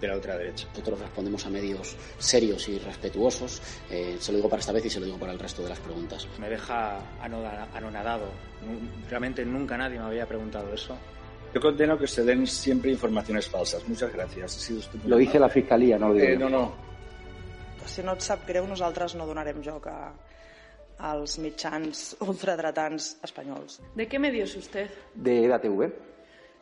de la ultraderecha. Nosotros respondemos a medios serios y respetuosos. Eh, se lo digo para esta vez y se lo digo para el resto de las preguntas. Me deja anonadado. Realmente nunca nadie me había preguntado eso. Yo condeno que se den siempre informaciones falsas. Muchas gracias. Ha sido Lo dice la Fiscalía, no lo digo eh. No, no. Si no et sap greu, nosaltres no donarem joc a, als mitjans ultradretans espanyols. ¿De qué medio es usted? De EDATV.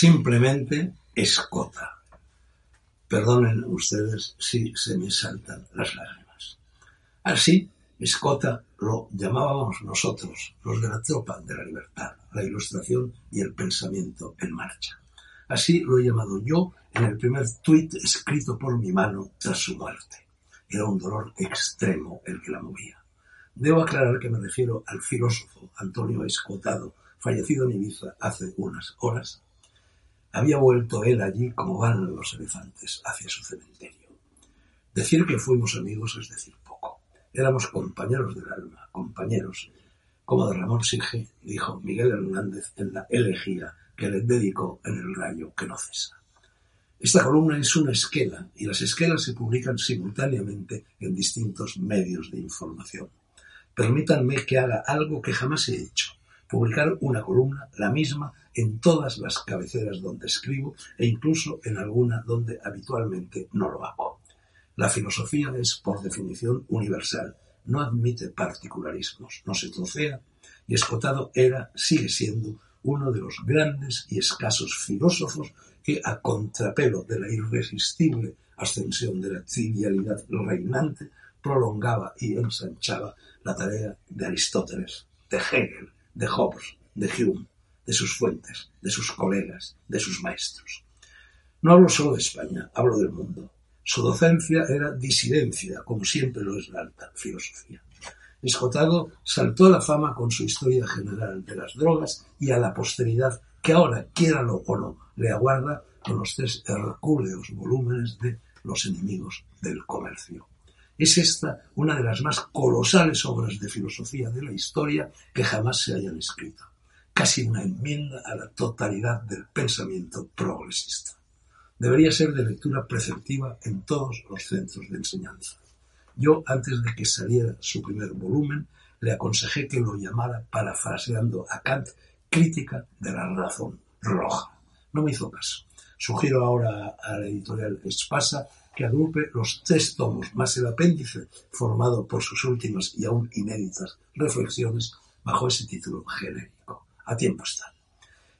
Simplemente escota. Perdonen ustedes si se me saltan las lágrimas. Así, escota lo llamábamos nosotros, los de la tropa de la libertad, la ilustración y el pensamiento en marcha. Así lo he llamado yo en el primer tuit escrito por mi mano tras su muerte. Era un dolor extremo el que la movía. Debo aclarar que me refiero al filósofo Antonio Escotado, fallecido en Ibiza hace unas horas. Había vuelto él allí como van los elefantes hacia su cementerio. Decir que fuimos amigos es decir poco. Éramos compañeros del alma, compañeros, como de Ramón Sige dijo Miguel Hernández en la elegía que le dedicó en el rayo que no cesa. Esta columna es una esquela y las esquelas se publican simultáneamente en distintos medios de información. Permítanme que haga algo que jamás he hecho, publicar una columna, la misma, en todas las cabeceras donde escribo e incluso en alguna donde habitualmente no lo hago. La filosofía es, por definición, universal, no admite particularismos, no se trocea, y Escotado era, sigue siendo, uno de los grandes y escasos filósofos que, a contrapelo de la irresistible ascensión de la trivialidad reinante, prolongaba y ensanchaba la tarea de Aristóteles, de Hegel, de Hobbes, de Hume, de sus fuentes, de sus colegas, de sus maestros. No hablo solo de España, hablo del mundo. Su docencia era disidencia, como siempre lo es la alta filosofía. Escotado saltó a la fama con su historia general de las drogas y a la posteridad que ahora, quiéralo o no, le aguarda con los tres hercúleos volúmenes de Los enemigos del comercio. Es esta una de las más colosales obras de filosofía de la historia que jamás se hayan escrito, casi una enmienda a la totalidad del pensamiento progresista. Debería ser de lectura preceptiva en todos los centros de enseñanza. Yo, antes de que saliera su primer volumen, le aconsejé que lo llamara, parafraseando a Kant, crítica de la razón roja. No me hizo caso. Sugiero ahora a la editorial Espasa que agrupe los tres tomos más el apéndice formado por sus últimas y aún inéditas reflexiones bajo ese título genérico. A tiempo está.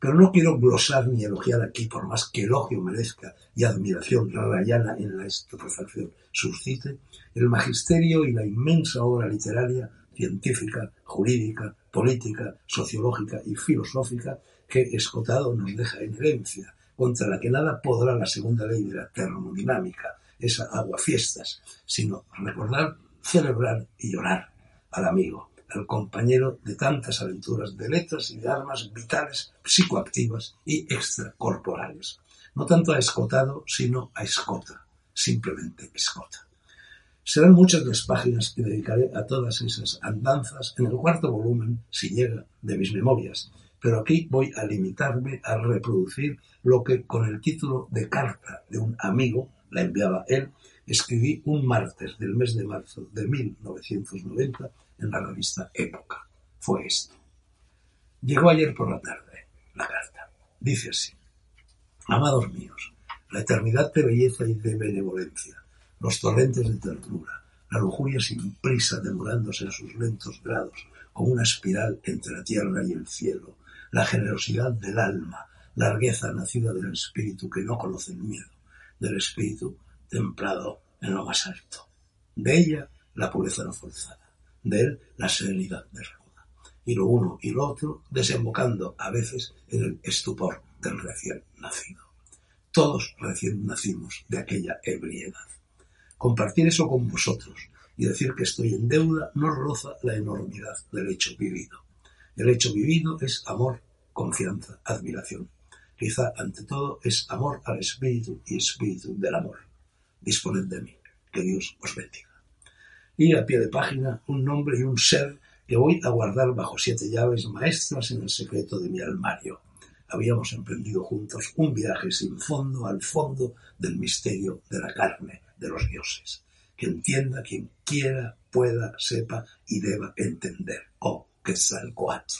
Pero no quiero glosar ni elogiar aquí, por más que elogio merezca y admiración rayana en la estupefacción suscite, el magisterio y la inmensa obra literaria científica, jurídica, política, sociológica y filosófica que Escotado nos deja en herencia, contra la que nada podrá la segunda ley de la termodinámica, esa aguafiestas, sino recordar, celebrar y llorar al amigo, al compañero de tantas aventuras de letras y de armas vitales, psicoactivas y extracorporales. No tanto a Escotado, sino a Escota, simplemente Escota. Serán muchas las páginas que dedicaré a todas esas andanzas en el cuarto volumen, si llega, de mis memorias, pero aquí voy a limitarme a reproducir lo que con el título de carta de un amigo, la enviaba él, escribí un martes del mes de marzo de 1990 en la revista Época. Fue esto. Llegó ayer por la tarde la carta. Dice así. Amados míos, la eternidad de belleza y de benevolencia, los torrentes de ternura, la lujuria sin prisa demorándose en sus lentos grados, como una espiral entre la tierra y el cielo, la generosidad del alma, la largueza nacida del espíritu que no conoce el miedo, del espíritu templado en lo más alto. De ella la pureza no forzada, de él la serenidad desnuda, y lo uno y lo otro desembocando a veces en el estupor del recién nacido. Todos recién nacimos de aquella ebriedad. Compartir eso con vosotros y decir que estoy en deuda no roza la enormidad del hecho vivido. El hecho vivido es amor, confianza, admiración. Quizá ante todo es amor al espíritu y espíritu del amor. Disponed de mí. Que Dios os bendiga. Y a pie de página un nombre y un ser que voy a guardar bajo siete llaves maestras en el secreto de mi armario. Habíamos emprendido juntos un viaje sin fondo al fondo del misterio de la carne de los dioses. Que entienda quien quiera, pueda, sepa y deba entender. Oh, Quetzalcoatl.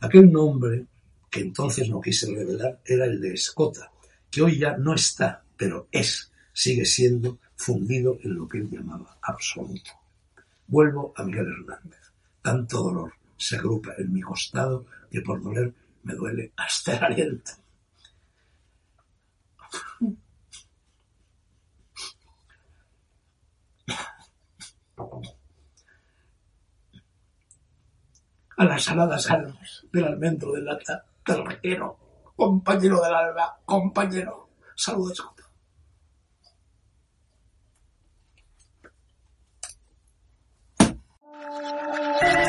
Aquel nombre que entonces no quise revelar era el de Escota, que hoy ya no está, pero es, sigue siendo fundido en lo que él llamaba absoluto. Vuelvo a Miguel Hernández. Tanto dolor se agrupa en mi costado que por doler me duele hasta el aliento. A las aladas almas del almendro de lata del requero, compañero del alba, compañero. Saludos. Música